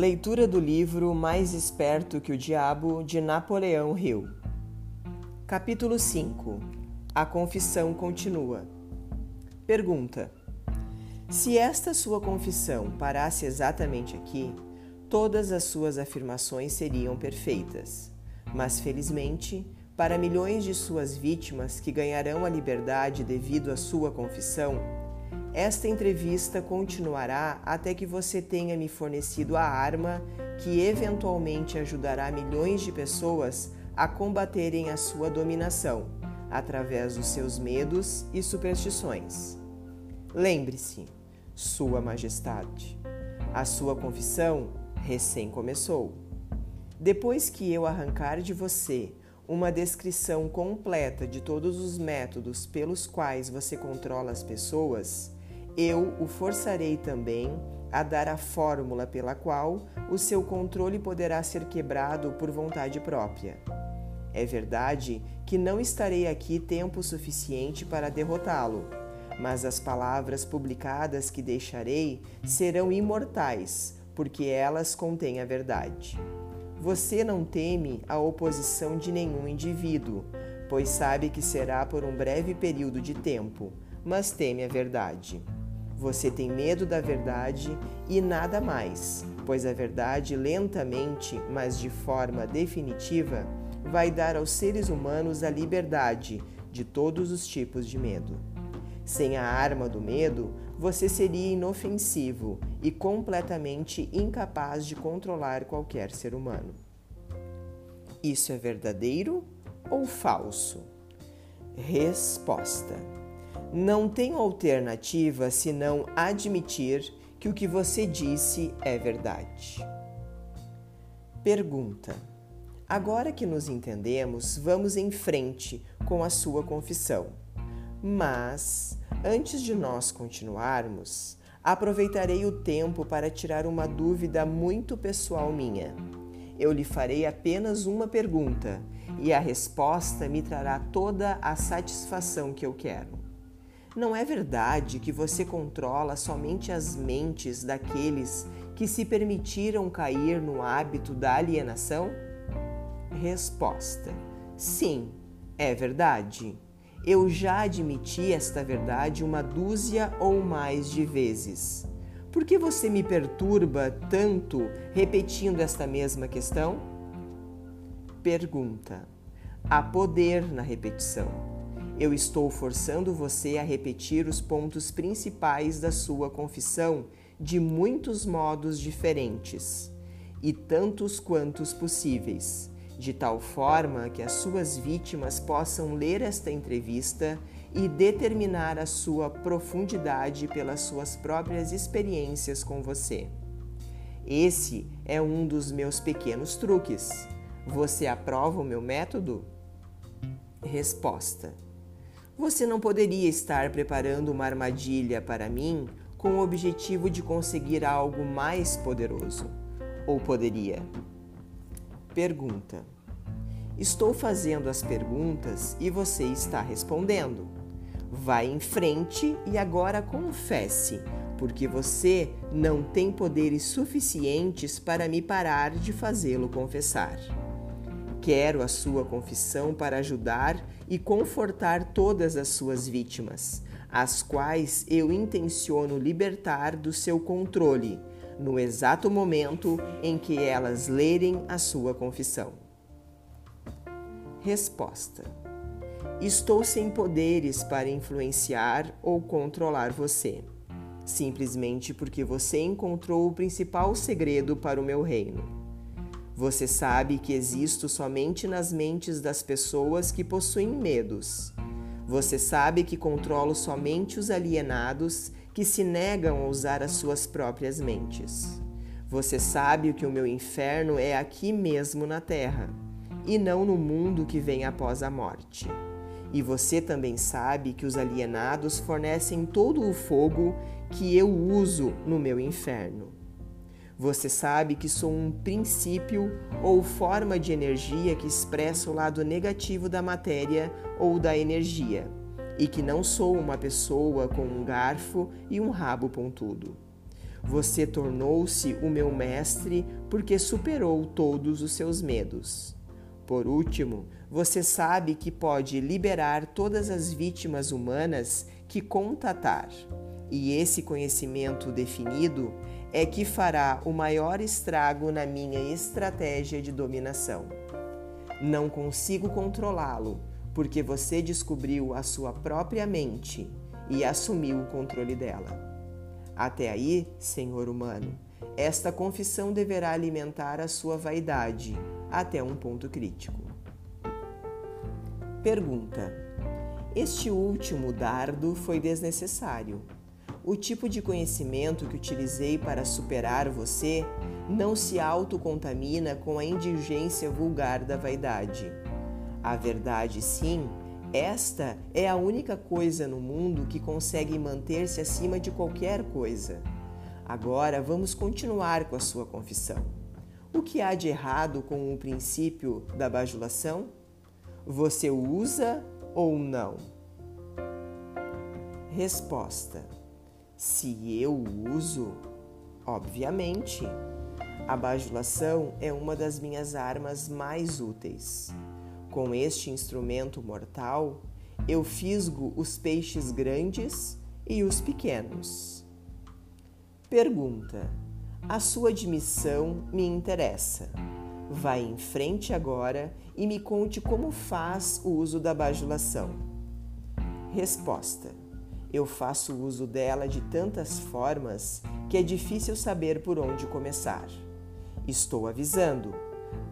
Leitura do livro Mais Esperto que o Diabo, de Napoleão Hill. Capítulo 5 A confissão continua. Pergunta: Se esta sua confissão parasse exatamente aqui, todas as suas afirmações seriam perfeitas. Mas felizmente, para milhões de suas vítimas que ganharão a liberdade devido à sua confissão, esta entrevista continuará até que você tenha me fornecido a arma que eventualmente ajudará milhões de pessoas a combaterem a sua dominação através dos seus medos e superstições. Lembre-se, Sua Majestade, a sua confissão recém começou. Depois que eu arrancar de você uma descrição completa de todos os métodos pelos quais você controla as pessoas, eu o forçarei também a dar a fórmula pela qual o seu controle poderá ser quebrado por vontade própria. É verdade que não estarei aqui tempo suficiente para derrotá-lo, mas as palavras publicadas que deixarei serão imortais, porque elas contêm a verdade. Você não teme a oposição de nenhum indivíduo, pois sabe que será por um breve período de tempo, mas teme a verdade. Você tem medo da verdade e nada mais, pois a verdade, lentamente, mas de forma definitiva, vai dar aos seres humanos a liberdade de todos os tipos de medo. Sem a arma do medo, você seria inofensivo e completamente incapaz de controlar qualquer ser humano. Isso é verdadeiro ou falso? Resposta não tenho alternativa senão admitir que o que você disse é verdade. Pergunta: Agora que nos entendemos, vamos em frente com a sua confissão. Mas, antes de nós continuarmos, aproveitarei o tempo para tirar uma dúvida muito pessoal minha. Eu lhe farei apenas uma pergunta e a resposta me trará toda a satisfação que eu quero. Não é verdade que você controla somente as mentes daqueles que se permitiram cair no hábito da alienação? Resposta: Sim, é verdade. Eu já admiti esta verdade uma dúzia ou mais de vezes. Por que você me perturba tanto repetindo esta mesma questão? Pergunta: Há poder na repetição. Eu estou forçando você a repetir os pontos principais da sua confissão de muitos modos diferentes e tantos quantos possíveis, de tal forma que as suas vítimas possam ler esta entrevista e determinar a sua profundidade pelas suas próprias experiências com você. Esse é um dos meus pequenos truques. Você aprova o meu método? Resposta você não poderia estar preparando uma armadilha para mim com o objetivo de conseguir algo mais poderoso. Ou poderia? Pergunta. Estou fazendo as perguntas e você está respondendo. Vá em frente e agora confesse, porque você não tem poderes suficientes para me parar de fazê-lo confessar. Quero a sua confissão para ajudar e confortar todas as suas vítimas, as quais eu intenciono libertar do seu controle, no exato momento em que elas lerem a sua confissão. Resposta: Estou sem poderes para influenciar ou controlar você, simplesmente porque você encontrou o principal segredo para o meu reino você sabe que existo somente nas mentes das pessoas que possuem medos. Você sabe que controlo somente os alienados que se negam a usar as suas próprias mentes. Você sabe que o meu inferno é aqui mesmo na Terra, e não no mundo que vem após a morte. E você também sabe que os alienados fornecem todo o fogo que eu uso no meu inferno. Você sabe que sou um princípio ou forma de energia que expressa o lado negativo da matéria ou da energia, e que não sou uma pessoa com um garfo e um rabo pontudo. Você tornou-se o meu mestre porque superou todos os seus medos. Por último, você sabe que pode liberar todas as vítimas humanas que contatar. E esse conhecimento definido é que fará o maior estrago na minha estratégia de dominação. Não consigo controlá-lo, porque você descobriu a sua própria mente e assumiu o controle dela. Até aí, Senhor humano, esta confissão deverá alimentar a sua vaidade até um ponto crítico. Pergunta: Este último dardo foi desnecessário. O tipo de conhecimento que utilizei para superar você não se autocontamina com a indigência vulgar da vaidade. A verdade, sim, esta é a única coisa no mundo que consegue manter-se acima de qualquer coisa. Agora vamos continuar com a sua confissão. O que há de errado com o princípio da bajulação? Você usa ou não? Resposta: Se eu uso, obviamente. A bajulação é uma das minhas armas mais úteis. Com este instrumento mortal, eu fisgo os peixes grandes e os pequenos. Pergunta: A sua admissão me interessa. Vá em frente agora e me conte como faz o uso da bajulação. Resposta: Eu faço uso dela de tantas formas que é difícil saber por onde começar. Estou avisando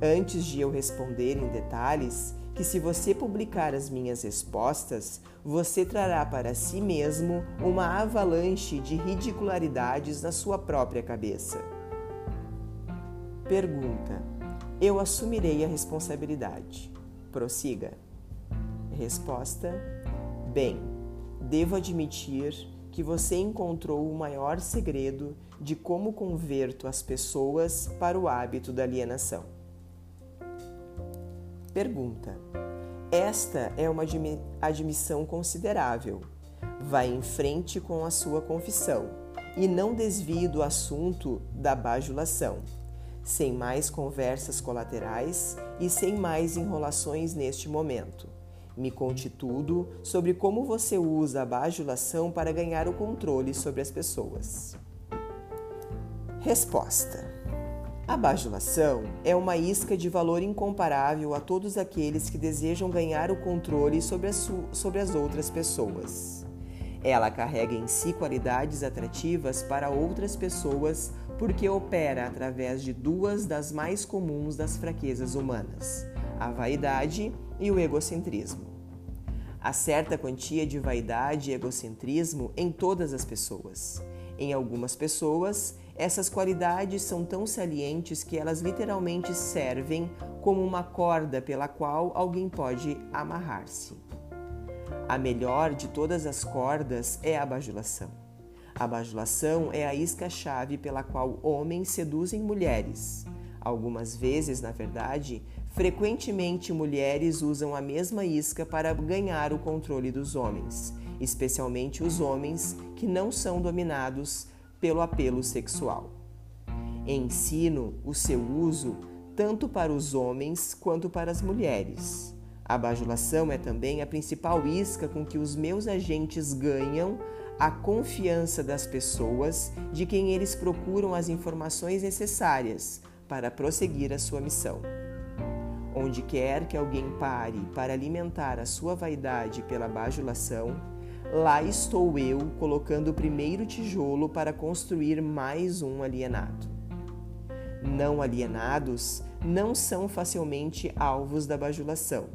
antes de eu responder em detalhes, que se você publicar as minhas respostas, você trará para si mesmo uma avalanche de ridicularidades na sua própria cabeça. Pergunta: Eu assumirei a responsabilidade. Prossiga. Resposta: Bem, devo admitir que você encontrou o maior segredo de como converto as pessoas para o hábito da alienação. Pergunta: Esta é uma admissão considerável. Vá em frente com a sua confissão e não desvie do assunto da bajulação, sem mais conversas colaterais e sem mais enrolações neste momento. Me conte tudo sobre como você usa a bajulação para ganhar o controle sobre as pessoas. Resposta: a bajulação é uma isca de valor incomparável a todos aqueles que desejam ganhar o controle sobre as, sobre as outras pessoas. Ela carrega em si qualidades atrativas para outras pessoas porque opera através de duas das mais comuns das fraquezas humanas: a vaidade e o egocentrismo. Há certa quantia de vaidade e egocentrismo em todas as pessoas. Em algumas pessoas, essas qualidades são tão salientes que elas literalmente servem como uma corda pela qual alguém pode amarrar-se. A melhor de todas as cordas é a bajulação. A bajulação é a isca-chave pela qual homens seduzem mulheres. Algumas vezes, na verdade, frequentemente mulheres usam a mesma isca para ganhar o controle dos homens, especialmente os homens que não são dominados pelo apelo sexual. Ensino o seu uso tanto para os homens quanto para as mulheres. A bajulação é também a principal isca com que os meus agentes ganham a confiança das pessoas de quem eles procuram as informações necessárias para prosseguir a sua missão. Onde quer que alguém pare para alimentar a sua vaidade pela bajulação, Lá estou eu colocando o primeiro tijolo para construir mais um alienado. Não alienados não são facilmente alvos da bajulação.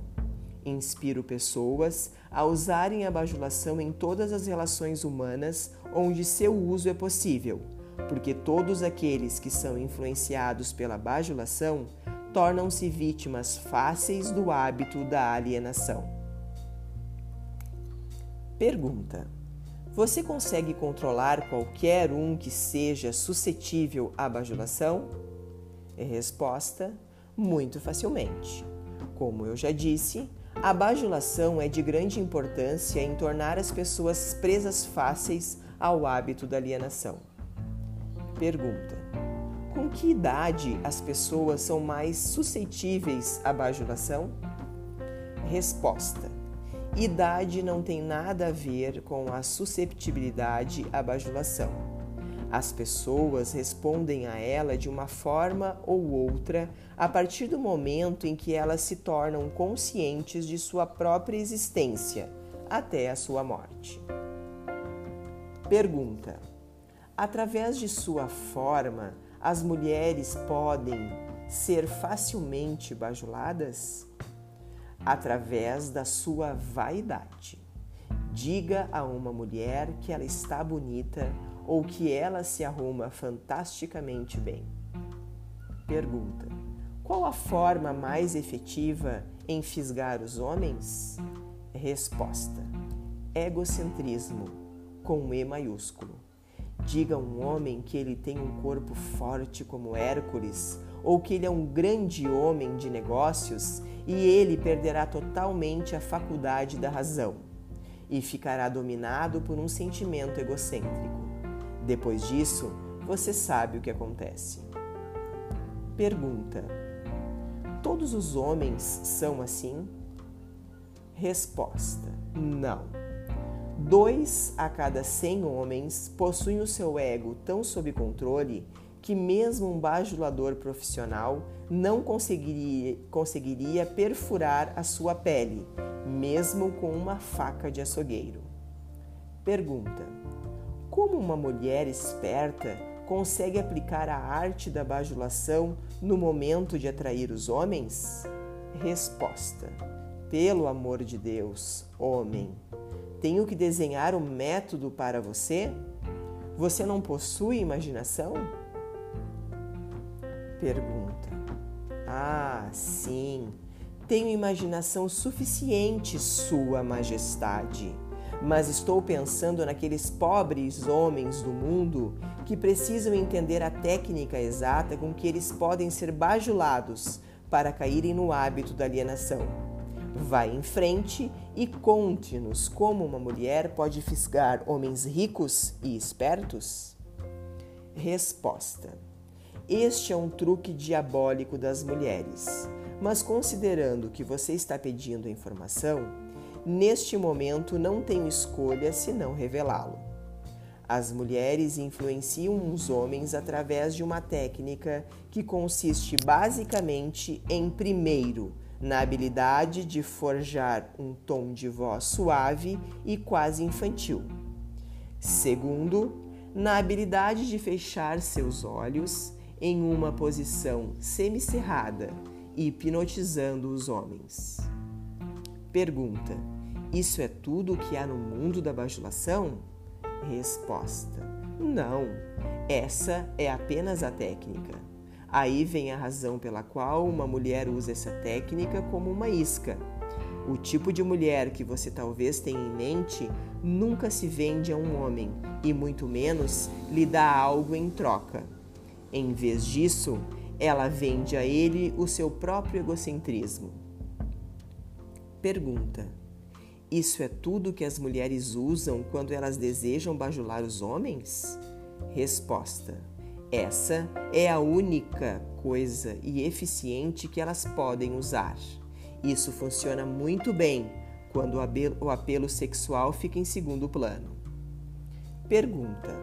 Inspiro pessoas a usarem a bajulação em todas as relações humanas onde seu uso é possível, porque todos aqueles que são influenciados pela bajulação tornam-se vítimas fáceis do hábito da alienação. Pergunta: Você consegue controlar qualquer um que seja suscetível à bajulação? Resposta: Muito facilmente. Como eu já disse, a bajulação é de grande importância em tornar as pessoas presas fáceis ao hábito da alienação. Pergunta: Com que idade as pessoas são mais suscetíveis à bajulação? Resposta: Idade não tem nada a ver com a susceptibilidade à bajulação. As pessoas respondem a ela de uma forma ou outra a partir do momento em que elas se tornam conscientes de sua própria existência até a sua morte. Pergunta: Através de sua forma, as mulheres podem ser facilmente bajuladas? através da sua vaidade. Diga a uma mulher que ela está bonita ou que ela se arruma fantasticamente bem. Pergunta: Qual a forma mais efetiva em fisgar os homens? Resposta: Egocentrismo, com E maiúsculo. Diga a um homem que ele tem um corpo forte como Hércules ou que ele é um grande homem de negócios e ele perderá totalmente a faculdade da razão e ficará dominado por um sentimento egocêntrico. Depois disso, você sabe o que acontece. Pergunta: Todos os homens são assim? Resposta: Não. Dois a cada cem homens possuem o seu ego tão sob controle que mesmo um bajulador profissional não conseguiria, conseguiria perfurar a sua pele, mesmo com uma faca de açougueiro. Pergunta: Como uma mulher esperta consegue aplicar a arte da bajulação no momento de atrair os homens? Resposta: Pelo amor de Deus, homem, tenho que desenhar um método para você? Você não possui imaginação? Pergunta: Ah, sim, tenho imaginação suficiente, Sua Majestade. Mas estou pensando naqueles pobres homens do mundo que precisam entender a técnica exata com que eles podem ser bajulados para caírem no hábito da alienação. Vá em frente e conte-nos como uma mulher pode fisgar homens ricos e espertos? Resposta este é um truque diabólico das mulheres. Mas considerando que você está pedindo informação, neste momento não tenho escolha senão revelá-lo. As mulheres influenciam os homens através de uma técnica que consiste basicamente em, primeiro, na habilidade de forjar um tom de voz suave e quase infantil. Segundo, na habilidade de fechar seus olhos em uma posição semicerrada, hipnotizando os homens. Pergunta: Isso é tudo o que há no mundo da bajulação? Resposta: Não, essa é apenas a técnica. Aí vem a razão pela qual uma mulher usa essa técnica como uma isca. O tipo de mulher que você talvez tenha em mente nunca se vende a um homem e muito menos lhe dá algo em troca. Em vez disso, ela vende a ele o seu próprio egocentrismo. Pergunta: Isso é tudo que as mulheres usam quando elas desejam bajular os homens? Resposta: Essa é a única coisa e eficiente que elas podem usar. Isso funciona muito bem quando o apelo sexual fica em segundo plano. Pergunta: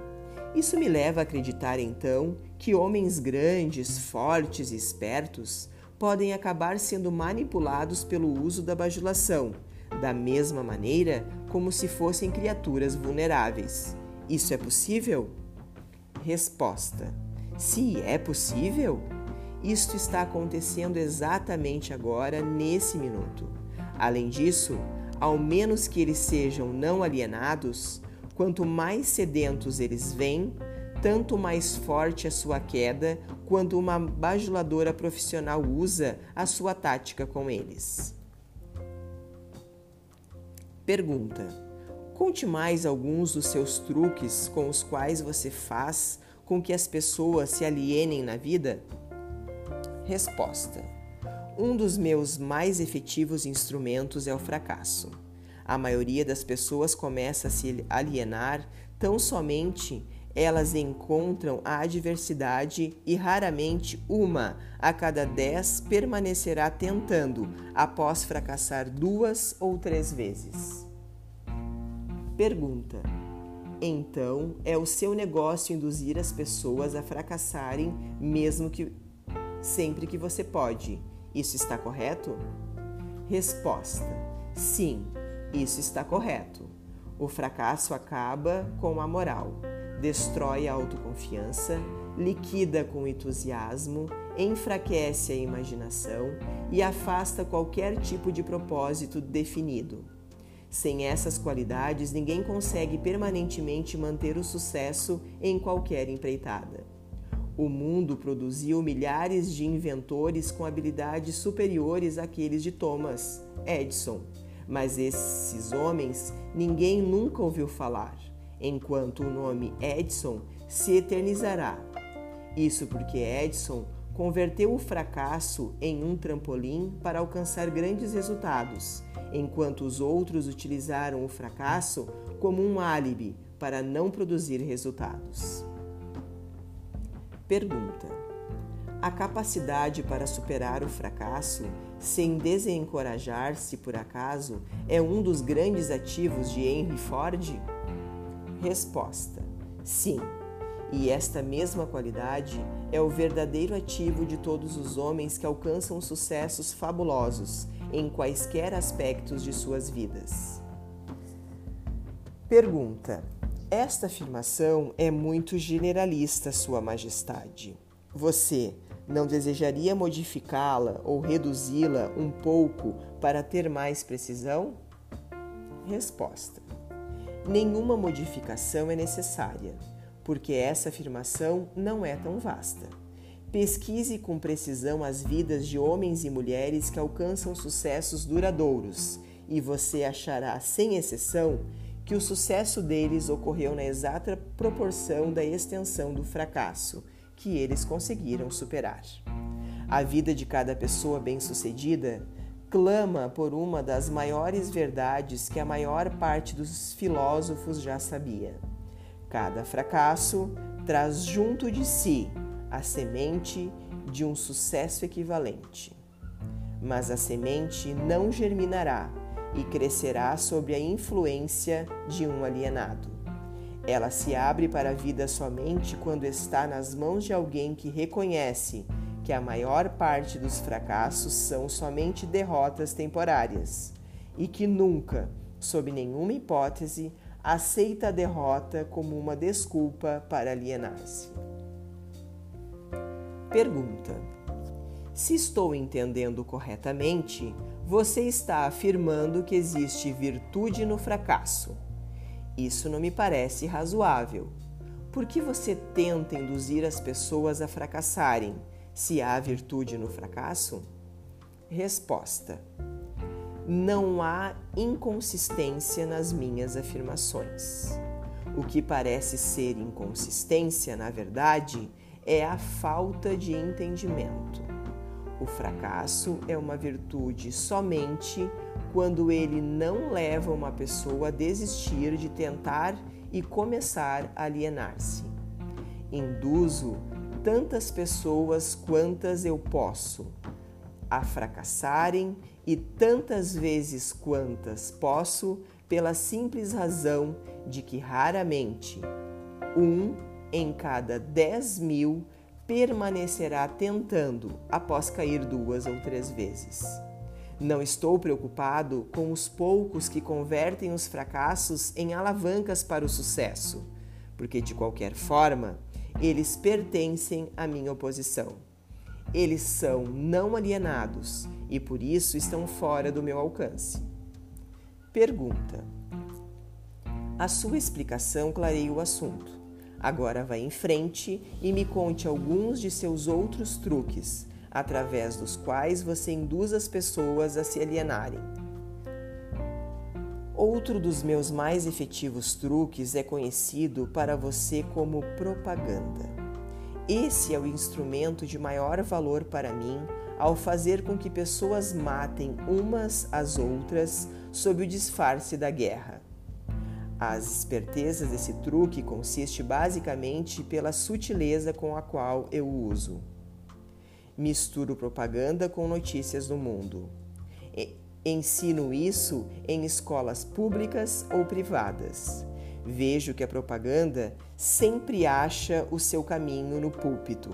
isso me leva a acreditar então que homens grandes, fortes e espertos podem acabar sendo manipulados pelo uso da bajulação, da mesma maneira como se fossem criaturas vulneráveis. Isso é possível? Resposta: Se é possível, isto está acontecendo exatamente agora, nesse minuto. Além disso, ao menos que eles sejam não alienados, Quanto mais sedentos eles vêm, tanto mais forte a sua queda quando uma bajuladora profissional usa a sua tática com eles. Pergunta: Conte mais alguns dos seus truques com os quais você faz com que as pessoas se alienem na vida? Resposta: Um dos meus mais efetivos instrumentos é o fracasso. A maioria das pessoas começa a se alienar tão somente Elas encontram a adversidade e raramente uma a cada dez permanecerá tentando após fracassar duas ou três vezes. Pergunta: Então é o seu negócio induzir as pessoas a fracassarem mesmo que sempre que você pode? Isso está correto? Resposta: Sim, isso está correto. O fracasso acaba com a moral, destrói a autoconfiança, liquida com entusiasmo, enfraquece a imaginação e afasta qualquer tipo de propósito definido. Sem essas qualidades, ninguém consegue permanentemente manter o sucesso em qualquer empreitada. O mundo produziu milhares de inventores com habilidades superiores àqueles de Thomas Edison, mas esses homens ninguém nunca ouviu falar, enquanto o nome Edison se eternizará. Isso porque Edison converteu o fracasso em um trampolim para alcançar grandes resultados, enquanto os outros utilizaram o fracasso como um álibi para não produzir resultados. Pergunta: A capacidade para superar o fracasso sem desencorajar-se por acaso é um dos grandes ativos de Henry Ford? Resposta: Sim. E esta mesma qualidade é o verdadeiro ativo de todos os homens que alcançam sucessos fabulosos em quaisquer aspectos de suas vidas. Pergunta: esta afirmação é muito generalista, Sua Majestade. Você não desejaria modificá-la ou reduzi-la um pouco para ter mais precisão? Resposta: Nenhuma modificação é necessária, porque essa afirmação não é tão vasta. Pesquise com precisão as vidas de homens e mulheres que alcançam sucessos duradouros e você achará, sem exceção, que o sucesso deles ocorreu na exata proporção da extensão do fracasso que eles conseguiram superar. A vida de cada pessoa bem-sucedida clama por uma das maiores verdades que a maior parte dos filósofos já sabia. Cada fracasso traz junto de si a semente de um sucesso equivalente. Mas a semente não germinará e crescerá sob a influência de um alienado. Ela se abre para a vida somente quando está nas mãos de alguém que reconhece que a maior parte dos fracassos são somente derrotas temporárias e que nunca, sob nenhuma hipótese, aceita a derrota como uma desculpa para alienar-se. Pergunta: Se estou entendendo corretamente, você está afirmando que existe virtude no fracasso. Isso não me parece razoável. Por que você tenta induzir as pessoas a fracassarem se há virtude no fracasso? Resposta: Não há inconsistência nas minhas afirmações. O que parece ser inconsistência, na verdade, é a falta de entendimento. O fracasso é uma virtude somente quando ele não leva uma pessoa a desistir de tentar e começar a alienar-se. Induzo tantas pessoas quantas eu posso a fracassarem e tantas vezes quantas posso, pela simples razão de que raramente um em cada dez mil permanecerá tentando após cair duas ou três vezes. Não estou preocupado com os poucos que convertem os fracassos em alavancas para o sucesso, porque de qualquer forma eles pertencem à minha oposição. Eles são não alienados e por isso estão fora do meu alcance. Pergunta: A sua explicação clareia o assunto. Agora vá em frente e me conte alguns de seus outros truques, através dos quais você induz as pessoas a se alienarem. Outro dos meus mais efetivos truques é conhecido para você como propaganda. Esse é o instrumento de maior valor para mim ao fazer com que pessoas matem umas às outras sob o disfarce da guerra. As espertezas desse truque consiste basicamente pela sutileza com a qual eu uso. Misturo propaganda com notícias do mundo. Ensino isso em escolas públicas ou privadas. Vejo que a propaganda sempre acha o seu caminho no púlpito.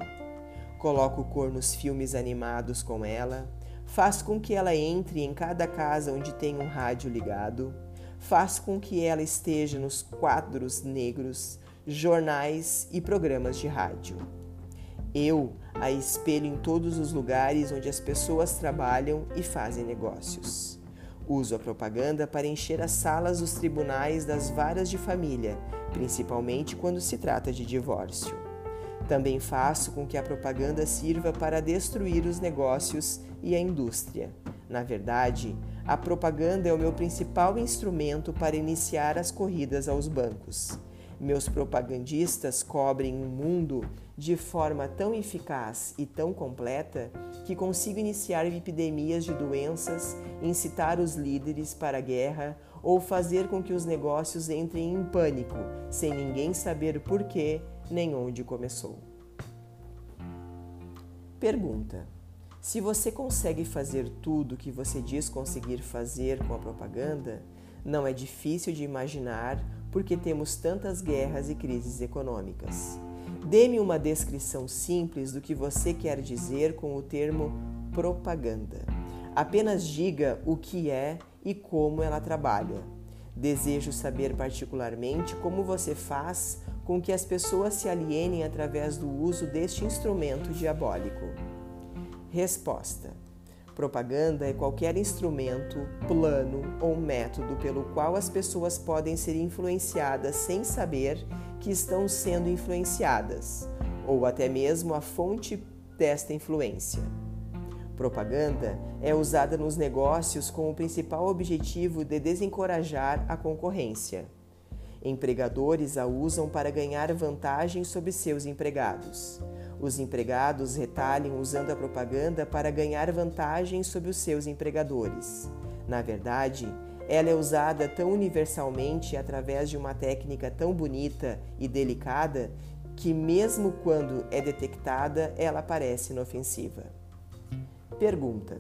Coloco cor nos filmes animados com ela, faz com que ela entre em cada casa onde tem um rádio ligado, faz com que ela esteja nos quadros negros, jornais e programas de rádio. Eu a espelho em todos os lugares onde as pessoas trabalham e fazem negócios. Uso a propaganda para encher as salas dos tribunais das varas de família, principalmente quando se trata de divórcio. Também faço com que a propaganda sirva para destruir os negócios e a indústria. Na verdade, a propaganda é o meu principal instrumento para iniciar as corridas aos bancos. Meus propagandistas cobrem um mundo de forma tão eficaz e tão completa que consigo iniciar epidemias de doenças, incitar os líderes para a guerra ou fazer com que os negócios entrem em pânico, sem ninguém saber por quê nem onde começou. Pergunta: Se você consegue fazer tudo o que você diz conseguir fazer com a propaganda, não é difícil de imaginar porque temos tantas guerras e crises econômicas. Dê-me uma descrição simples do que você quer dizer com o termo propaganda. Apenas diga o que é e como ela trabalha. Desejo saber particularmente como você faz com que as pessoas se alienem através do uso deste instrumento diabólico. Resposta: Propaganda é qualquer instrumento, plano ou método pelo qual as pessoas podem ser influenciadas sem saber que estão sendo influenciadas, ou até mesmo a fonte desta influência. Propaganda é usada nos negócios com o principal objetivo de desencorajar a concorrência. Empregadores a usam para ganhar vantagem sobre seus empregados. Os empregados retalham usando a propaganda para ganhar vantagem sobre os seus empregadores. Na verdade, ela é usada tão universalmente através de uma técnica tão bonita e delicada que, mesmo quando é detectada, ela parece inofensiva. Pergunta: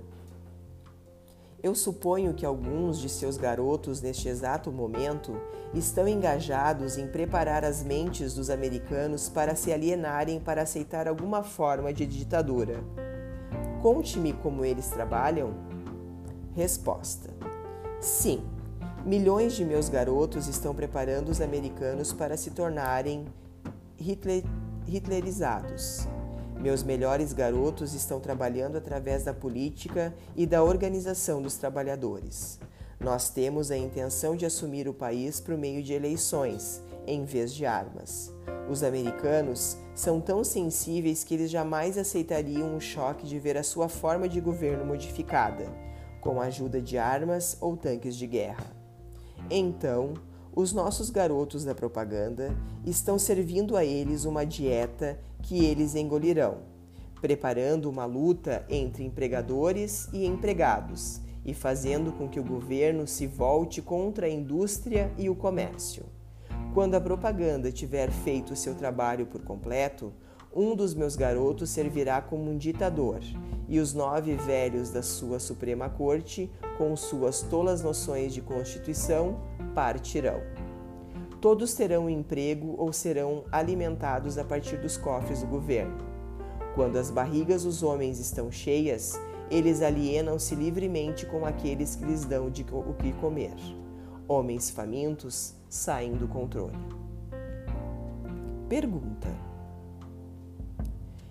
eu suponho que alguns de seus garotos, neste exato momento, estão engajados em preparar as mentes dos americanos para se alienarem para aceitar alguma forma de ditadura. Conte-me como eles trabalham? Resposta: Sim. Milhões de meus garotos estão preparando os americanos para se tornarem Hitler, hitlerizados. Meus melhores garotos estão trabalhando através da política e da organização dos trabalhadores. Nós temos a intenção de assumir o país por meio de eleições, em vez de armas. Os americanos são tão sensíveis que eles jamais aceitariam o choque de ver a sua forma de governo modificada, com a ajuda de armas ou tanques de guerra. Então, os nossos garotos da propaganda estão servindo a eles uma dieta que eles engolirão, preparando uma luta entre empregadores e empregados e fazendo com que o governo se volte contra a indústria e o comércio. Quando a propaganda tiver feito seu trabalho por completo, um dos meus garotos servirá como um ditador, e os nove velhos da sua Suprema Corte, com suas tolas noções de Constituição, partirão. Todos terão emprego ou serão alimentados a partir dos cofres do governo. Quando as barrigas dos homens estão cheias, eles alienam-se livremente com aqueles que lhes dão de o que comer. Homens famintos saem do controle. Pergunta: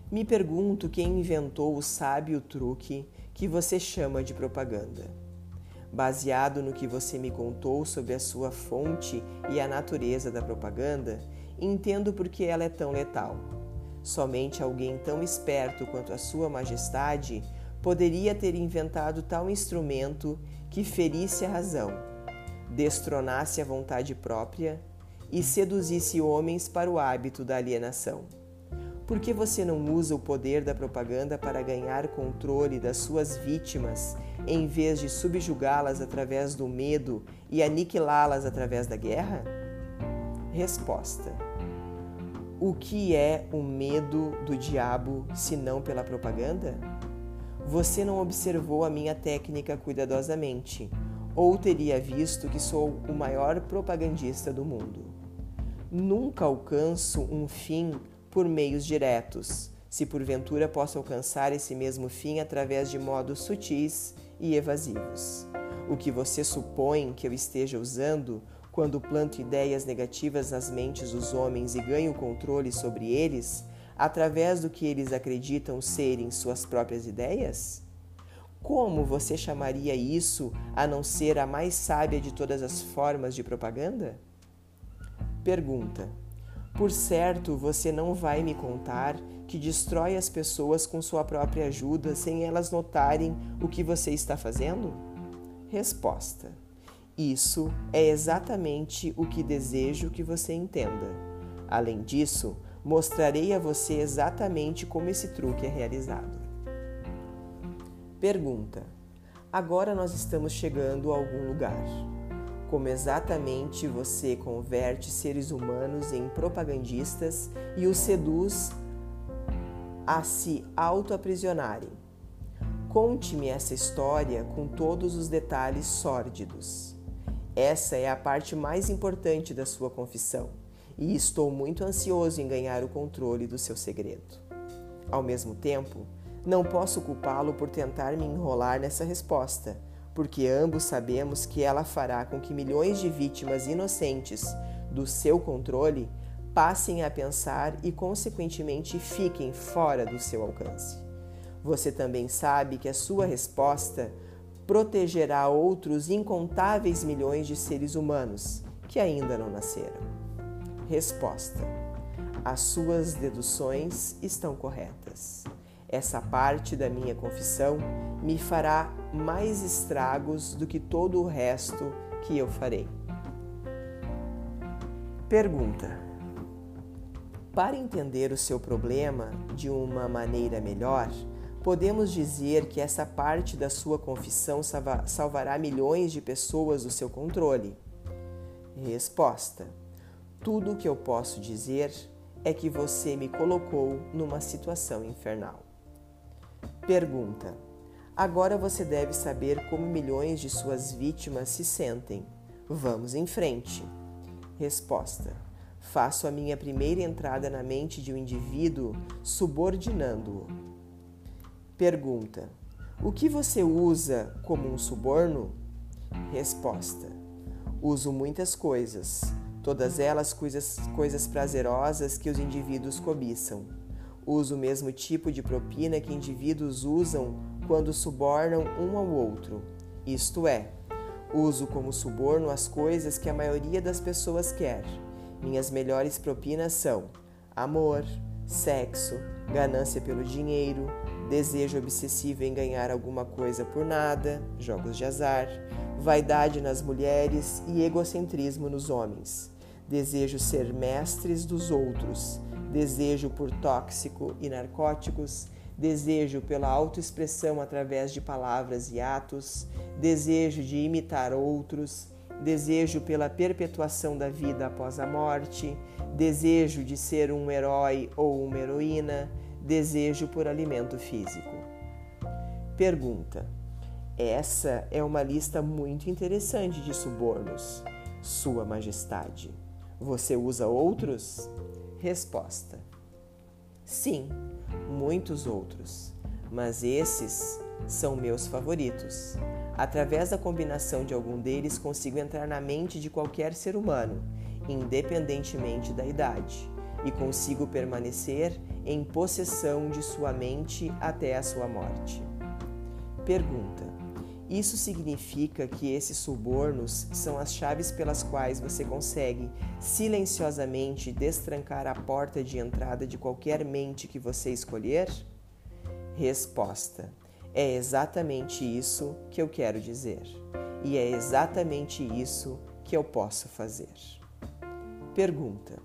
Me pergunto quem inventou o sábio truque que você chama de propaganda. Baseado no que você me contou sobre a sua fonte e a natureza da propaganda, entendo por que ela é tão letal. Somente alguém tão esperto quanto a Sua Majestade poderia ter inventado tal instrumento que ferisse a razão, destronasse a vontade própria e seduzisse homens para o hábito da alienação. Por que você não usa o poder da propaganda para ganhar controle das suas vítimas, em vez de subjugá-las através do medo e aniquilá-las através da guerra? Resposta: O que é o medo do diabo se não pela propaganda? Você não observou a minha técnica cuidadosamente, ou teria visto que sou o maior propagandista do mundo. Nunca alcanço um fim por meios diretos, se porventura posso alcançar esse mesmo fim através de modos sutis e evasivos. O que você supõe que eu esteja usando quando planto ideias negativas nas mentes dos homens e ganho controle sobre eles através do que eles acreditam serem suas próprias ideias? Como você chamaria isso a não ser a mais sábia de todas as formas de propaganda? Pergunta: Por certo, você não vai me contar que destrói as pessoas com sua própria ajuda sem elas notarem o que você está fazendo? Resposta: Isso é exatamente o que desejo que você entenda. Além disso, mostrarei a você exatamente como esse truque é realizado. Pergunta: Agora nós estamos chegando a algum lugar como exatamente você converte seres humanos em propagandistas e os seduz a se autoaprisionarem. Conte-me essa história com todos os detalhes sórdidos. Essa é a parte mais importante da sua confissão e estou muito ansioso em ganhar o controle do seu segredo. Ao mesmo tempo, não posso culpá-lo por tentar me enrolar nessa resposta porque ambos sabemos que ela fará com que milhões de vítimas inocentes do seu controle passem a pensar e, consequentemente, fiquem fora do seu alcance. Você também sabe que a sua resposta protegerá outros incontáveis milhões de seres humanos que ainda não nasceram. Resposta: As suas deduções estão corretas. Essa parte da minha confissão me fará mais estragos do que todo o resto que eu farei. Pergunta: Para entender o seu problema de uma maneira melhor, podemos dizer que essa parte da sua confissão salvará milhões de pessoas do seu controle? Resposta: Tudo o que eu posso dizer é que você me colocou numa situação infernal. Pergunta: Agora você deve saber como milhões de suas vítimas se sentem. Vamos em frente. Resposta: Faço a minha primeira entrada na mente de um indivíduo subordinando-o. Pergunta: O que você usa como um suborno? Resposta: Uso muitas coisas, todas elas coisas, coisas prazerosas que os indivíduos cobiçam Usa o mesmo tipo de propina que indivíduos usam quando subornam um ao outro, isto é, uso como suborno as coisas que a maioria das pessoas quer. Minhas melhores propinas são amor, sexo, ganância pelo dinheiro, desejo obsessivo em ganhar alguma coisa por nada, jogos de azar, vaidade nas mulheres e egocentrismo nos homens. Desejo ser mestres dos outros, desejo por tóxico e narcóticos, desejo pela autoexpressão através de palavras e atos, desejo de imitar outros, desejo pela perpetuação da vida após a morte, desejo de ser um herói ou uma heroína, desejo por alimento físico. Pergunta: Essa é uma lista muito interessante de subornos, Sua Majestade. Você usa outros? Resposta: Sim, muitos outros, mas esses são meus favoritos. Através da combinação de algum deles, consigo entrar na mente de qualquer ser humano, independentemente da idade, e consigo permanecer em possessão de sua mente até a sua morte. Pergunta: isso significa que esses subornos são as chaves pelas quais você consegue silenciosamente destrancar a porta de entrada de qualquer mente que você escolher? Resposta: É exatamente isso que eu quero dizer. E é exatamente isso que eu posso fazer. Pergunta: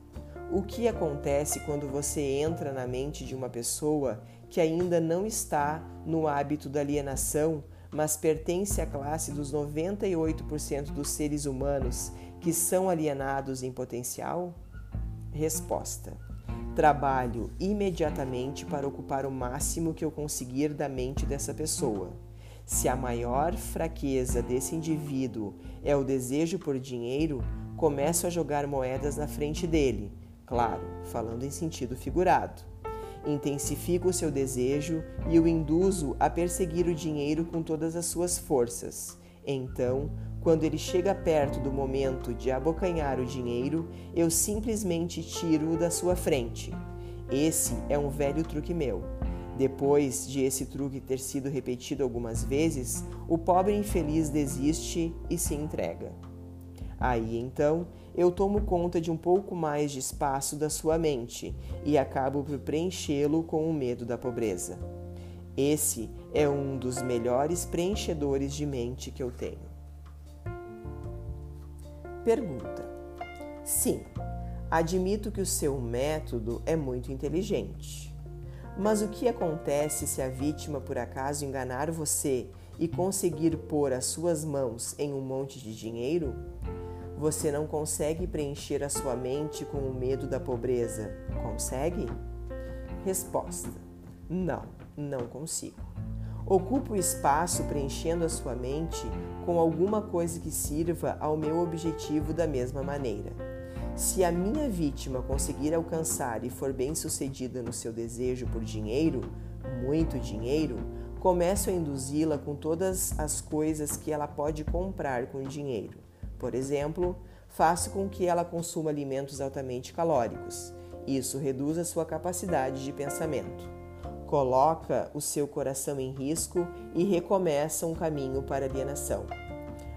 O que acontece quando você entra na mente de uma pessoa que ainda não está no hábito da alienação? Mas pertence à classe dos 98% dos seres humanos que são alienados em potencial? Resposta: Trabalho imediatamente para ocupar o máximo que eu conseguir da mente dessa pessoa. Se a maior fraqueza desse indivíduo é o desejo por dinheiro, começo a jogar moedas na frente dele, claro, falando em sentido figurado. Intensifico o seu desejo e o induzo a perseguir o dinheiro com todas as suas forças. Então, quando ele chega perto do momento de abocanhar o dinheiro, eu simplesmente tiro-o da sua frente. Esse é um velho truque meu. Depois de esse truque ter sido repetido algumas vezes, o pobre infeliz desiste e se entrega. Aí então eu tomo conta de um pouco mais de espaço da sua mente e acabo por preenchê-lo com o medo da pobreza. Esse é um dos melhores preenchedores de mente que eu tenho. Pergunta: Sim, admito que o seu método é muito inteligente. Mas o que acontece se a vítima por acaso enganar você e conseguir pôr as suas mãos em um monte de dinheiro? Você não consegue preencher a sua mente com o medo da pobreza, consegue? Resposta: Não, não consigo. Ocupo o espaço preenchendo a sua mente com alguma coisa que sirva ao meu objetivo da mesma maneira. Se a minha vítima conseguir alcançar e for bem sucedida no seu desejo por dinheiro, muito dinheiro, começo a induzi-la com todas as coisas que ela pode comprar com dinheiro. Por exemplo, faço com que ela consuma alimentos altamente calóricos. Isso reduz a sua capacidade de pensamento coloca o seu coração em risco e recomeça um caminho para alienação.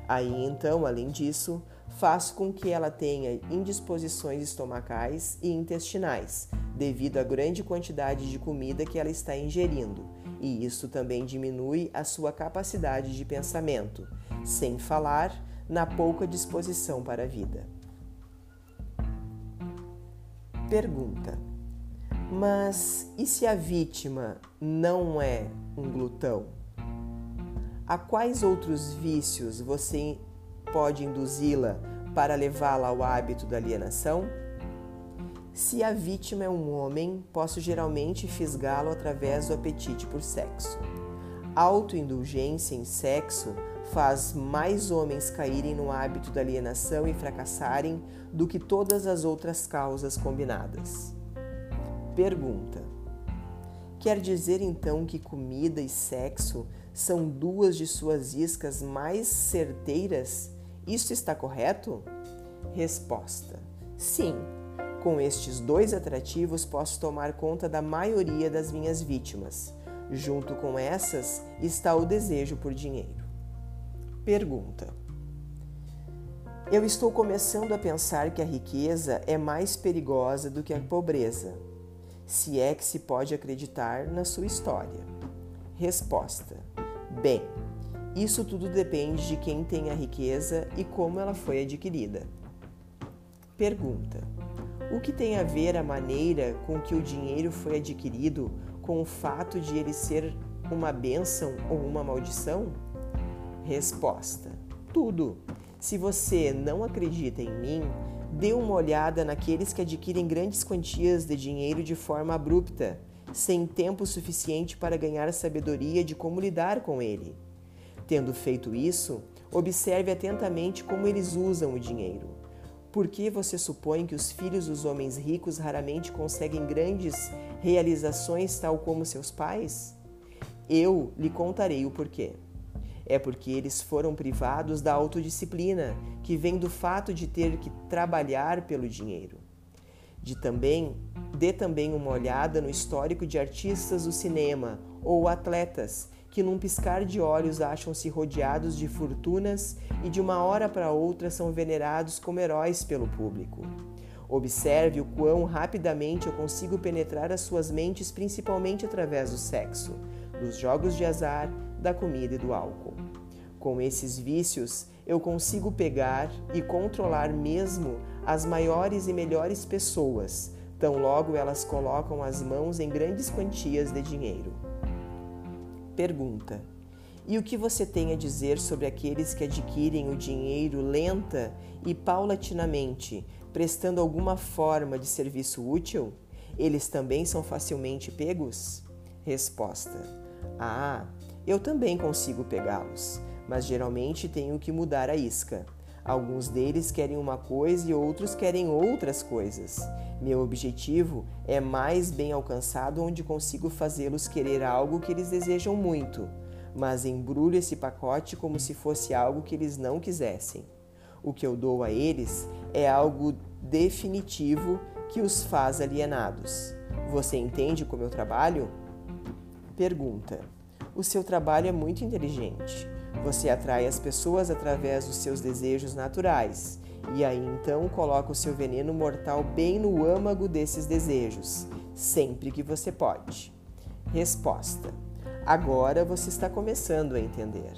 Aí então, além disso, faço com que ela tenha indisposições estomacais e intestinais, devido à grande quantidade de comida que ela está ingerindo, e isso também diminui a sua capacidade de pensamento, sem falar na pouca disposição para a vida. Pergunta: mas e se a vítima não é um glutão? A quais outros vícios você pode induzi-la para levá-la ao hábito da alienação? Se a vítima é um homem, posso geralmente fisgá-lo através do apetite por sexo. Autoindulgência em sexo faz mais homens caírem no hábito da alienação e fracassarem do que todas as outras causas combinadas. Pergunta: Quer dizer então que comida e sexo são duas de suas iscas mais certeiras? Isso está correto? Resposta: Sim. Com estes dois atrativos posso tomar conta da maioria das minhas vítimas. Junto com essas está o desejo por dinheiro. Pergunta: Eu estou começando a pensar que a riqueza é mais perigosa do que a pobreza se é que se pode acreditar na sua história. Resposta: Bem, isso tudo depende de quem tem a riqueza e como ela foi adquirida. Pergunta: O que tem a ver a maneira com que o dinheiro foi adquirido com o fato de ele ser uma bênção ou uma maldição? Resposta: Tudo. Se você não acredita em mim, Dê uma olhada naqueles que adquirem grandes quantias de dinheiro de forma abrupta, sem tempo suficiente para ganhar sabedoria de como lidar com ele. Tendo feito isso, observe atentamente como eles usam o dinheiro. Por que você supõe que os filhos dos homens ricos raramente conseguem grandes realizações tal como seus pais? Eu lhe contarei o porquê. É porque eles foram privados da autodisciplina, que vem do fato de ter que trabalhar pelo dinheiro. De também, dê também uma olhada no histórico de artistas do cinema ou atletas que num piscar de olhos acham-se rodeados de fortunas e de uma hora para outra são venerados como heróis pelo público. Observe o quão rapidamente eu consigo penetrar as suas mentes, principalmente através do sexo, dos jogos de azar, da comida e do álcool. Com esses vícios, eu consigo pegar e controlar mesmo as maiores e melhores pessoas, tão logo elas colocam as mãos em grandes quantias de dinheiro. Pergunta: E o que você tem a dizer sobre aqueles que adquirem o dinheiro lenta e paulatinamente, prestando alguma forma de serviço útil? Eles também são facilmente pegos? Resposta: Ah, eu também consigo pegá-los, mas geralmente tenho que mudar a isca. Alguns deles querem uma coisa e outros querem outras coisas. Meu objetivo é mais bem alcançado onde consigo fazê-los querer algo que eles desejam muito mas embrulho esse pacote como se fosse algo que eles não quisessem. O que eu dou a eles é algo definitivo que os faz alienados. Você entende como eu trabalho? Pergunta: O seu trabalho é muito inteligente. Você atrai as pessoas através dos seus desejos naturais e aí então coloca o seu veneno mortal bem no âmago desses desejos, sempre que você pode. Resposta: Agora você está começando a entender.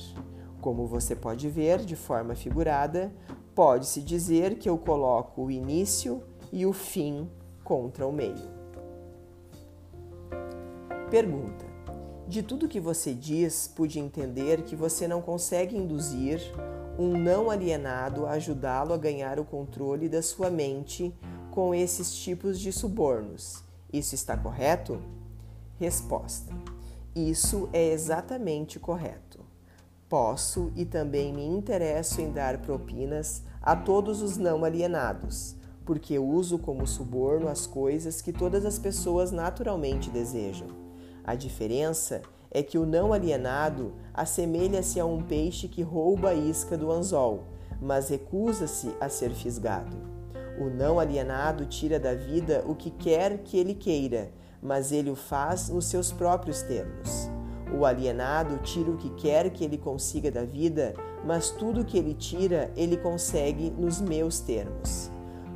Como você pode ver de forma figurada, pode-se dizer que eu coloco o início e o fim contra o meio. Pergunta: De tudo que você diz, pude entender que você não consegue induzir um não alienado a ajudá-lo a ganhar o controle da sua mente com esses tipos de subornos. Isso está correto? Resposta: isso é exatamente correto. Posso e também me interesso em dar propinas a todos os não alienados, porque uso como suborno as coisas que todas as pessoas naturalmente desejam. A diferença é que o não alienado assemelha-se a um peixe que rouba a isca do anzol, mas recusa-se a ser fisgado. O não alienado tira da vida o que quer que ele queira mas ele o faz nos seus próprios termos. O alienado tira o que quer que ele consiga da vida, mas tudo que ele tira, ele consegue nos meus termos.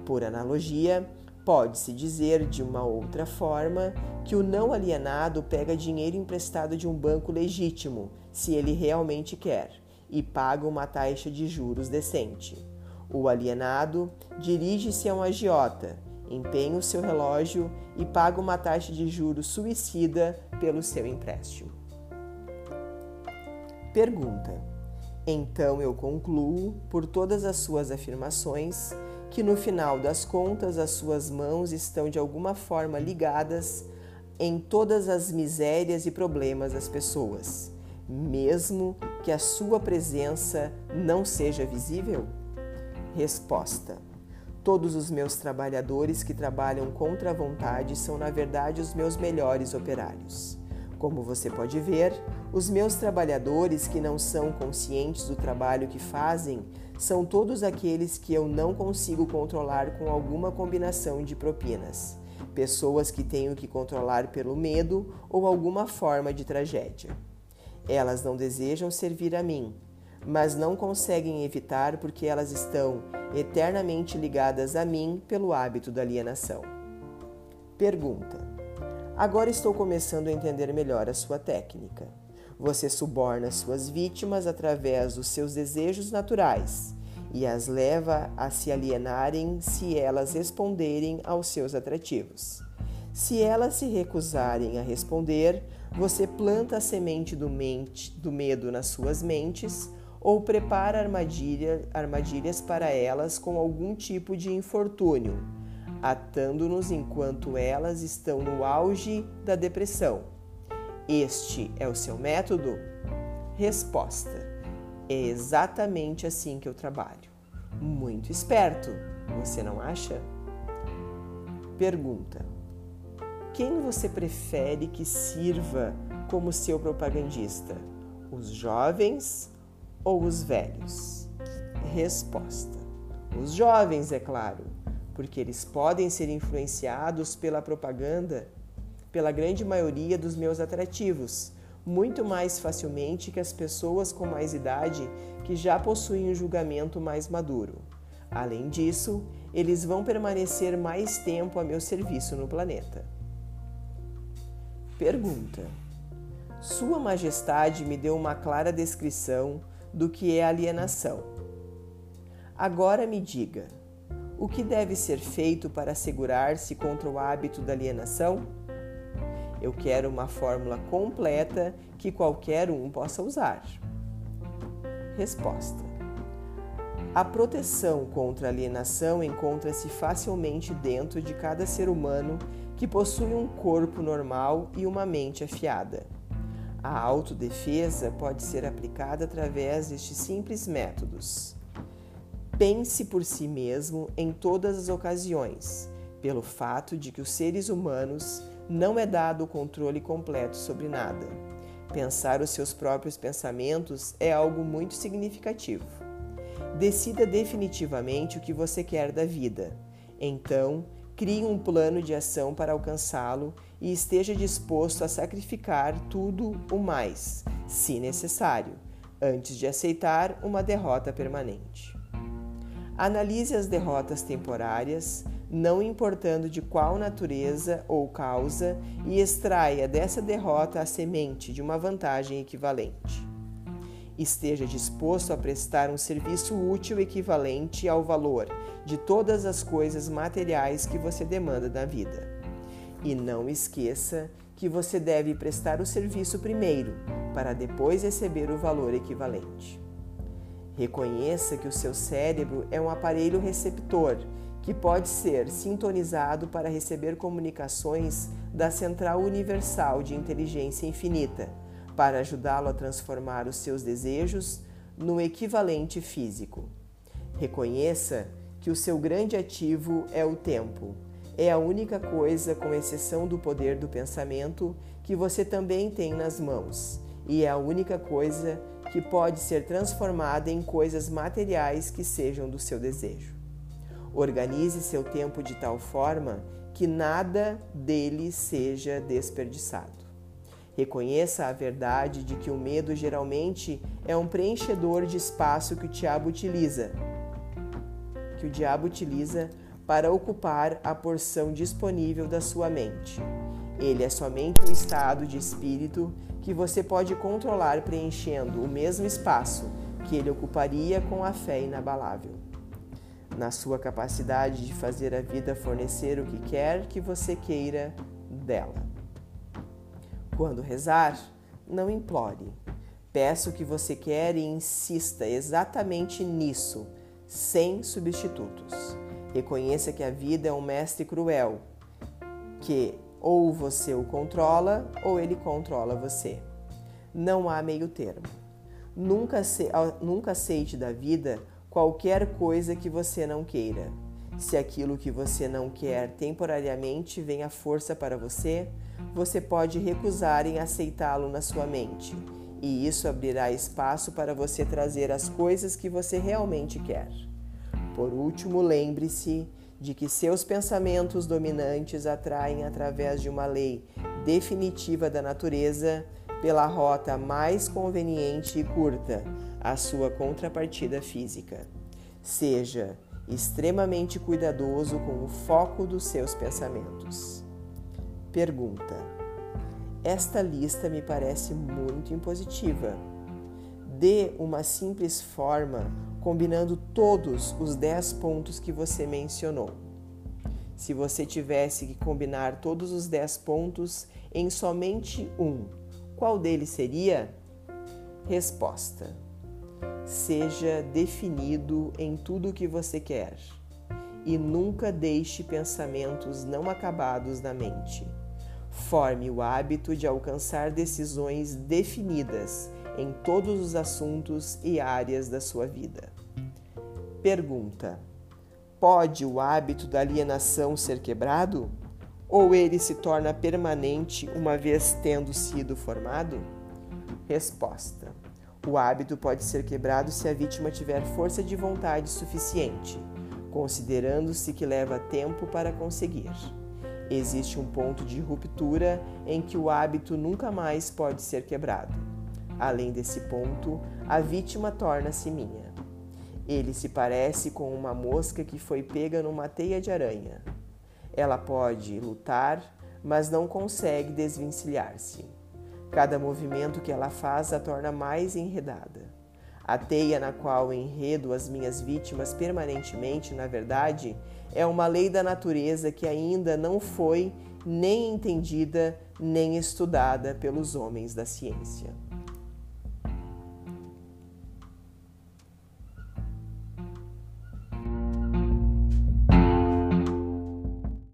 Por analogia, pode-se dizer de uma outra forma que o não alienado pega dinheiro emprestado de um banco legítimo, se ele realmente quer, e paga uma taxa de juros decente. O alienado dirige-se a um agiota empenha o seu relógio e paga uma taxa de juros suicida pelo seu empréstimo. Pergunta: Então eu concluo, por todas as suas afirmações, que no final das contas as suas mãos estão de alguma forma ligadas em todas as misérias e problemas das pessoas, mesmo que a sua presença não seja visível? Resposta: Todos os meus trabalhadores que trabalham contra a vontade são, na verdade, os meus melhores operários. Como você pode ver, os meus trabalhadores que não são conscientes do trabalho que fazem são todos aqueles que eu não consigo controlar com alguma combinação de propinas. Pessoas que tenho que controlar pelo medo ou alguma forma de tragédia. Elas não desejam servir a mim, mas não conseguem evitar porque elas estão eternamente ligadas a mim pelo hábito da alienação. Pergunta: Agora estou começando a entender melhor a sua técnica. Você suborna suas vítimas através dos seus desejos naturais e as leva a se alienarem se elas responderem aos seus atrativos. Se elas se recusarem a responder, você planta a semente do, mente, do medo nas suas mentes ou prepara armadilha, armadilhas para elas com algum tipo de infortúnio, atando-nos enquanto elas estão no auge da depressão. Este é o seu método? Resposta: É exatamente assim que eu trabalho. Muito esperto, você não acha? Pergunta: Quem você prefere que sirva como seu propagandista? Os jovens ou os velhos? Resposta: Os jovens, é claro, porque eles podem ser influenciados pela propaganda, pela grande maioria dos meus atrativos, muito mais facilmente que as pessoas com mais idade que já possuem um julgamento mais maduro. Além disso, eles vão permanecer mais tempo a meu serviço no planeta. Pergunta: Sua Majestade me deu uma clara descrição do que é alienação. Agora me diga, o que deve ser feito para assegurar-se contra o hábito da alienação? Eu quero uma fórmula completa que qualquer um possa usar. Resposta: A proteção contra alienação encontra-se facilmente dentro de cada ser humano que possui um corpo normal e uma mente afiada. A autodefesa pode ser aplicada através destes simples métodos. Pense por si mesmo em todas as ocasiões, pelo fato de que os seres humanos não é dado o controle completo sobre nada. Pensar os seus próprios pensamentos é algo muito significativo. Decida definitivamente o que você quer da vida. Então, crie um plano de ação para alcançá-lo e esteja disposto a sacrificar tudo o mais, se necessário, antes de aceitar uma derrota permanente. Analise as derrotas temporárias, não importando de qual natureza ou causa, e extraia dessa derrota a semente de uma vantagem equivalente. Esteja disposto a prestar um serviço útil equivalente ao valor de todas as coisas materiais que você demanda da vida. E não esqueça que você deve prestar o serviço primeiro, para depois receber o valor equivalente. Reconheça que o seu cérebro é um aparelho receptor que pode ser sintonizado para receber comunicações da Central Universal de Inteligência Infinita, para ajudá-lo a transformar os seus desejos no equivalente físico. Reconheça que o seu grande ativo é o tempo. É a única coisa, com exceção do poder do pensamento, que você também tem nas mãos, e é a única coisa que pode ser transformada em coisas materiais que sejam do seu desejo. Organize seu tempo de tal forma que nada dele seja desperdiçado. Reconheça a verdade de que o medo geralmente é um preenchedor de espaço que o diabo utiliza que o diabo utiliza para ocupar a porção disponível da sua mente. Ele é somente um estado de espírito que você pode controlar preenchendo o mesmo espaço que ele ocuparia com a fé inabalável. Na sua capacidade de fazer a vida fornecer o que quer que você queira dela. Quando rezar, não implore. Peça o que você quer e insista exatamente nisso sem substitutos. Reconheça que a vida é um mestre cruel, que ou você o controla ou ele controla você. Não há meio termo. Nunca, nunca aceite da vida qualquer coisa que você não queira. Se aquilo que você não quer temporariamente vem à força para você, você pode recusar em aceitá-lo na sua mente e isso abrirá espaço para você trazer as coisas que você realmente quer. Por último, lembre-se de que seus pensamentos dominantes atraem através de uma lei definitiva da natureza pela rota mais conveniente e curta a sua contrapartida física. Seja extremamente cuidadoso com o foco dos seus pensamentos. Pergunta: esta lista me parece muito impositiva. Dê uma simples forma combinando todos os 10 pontos que você mencionou. Se você tivesse que combinar todos os 10 pontos em somente um, qual deles seria? Resposta: Seja definido em tudo o que você quer e nunca deixe pensamentos não acabados na mente. Forme o hábito de alcançar decisões definidas em todos os assuntos e áreas da sua vida. Pergunta: Pode o hábito da alienação ser quebrado? Ou ele se torna permanente uma vez tendo sido formado? Resposta: O hábito pode ser quebrado se a vítima tiver força de vontade suficiente, considerando-se que leva tempo para conseguir. Existe um ponto de ruptura em que o hábito nunca mais pode ser quebrado. Além desse ponto, a vítima torna-se minha. Ele se parece com uma mosca que foi pega numa teia de aranha. Ela pode lutar, mas não consegue desvencilhar-se. Cada movimento que ela faz a torna mais enredada. A teia na qual enredo as minhas vítimas permanentemente, na verdade, é uma lei da natureza que ainda não foi nem entendida, nem estudada pelos homens da ciência.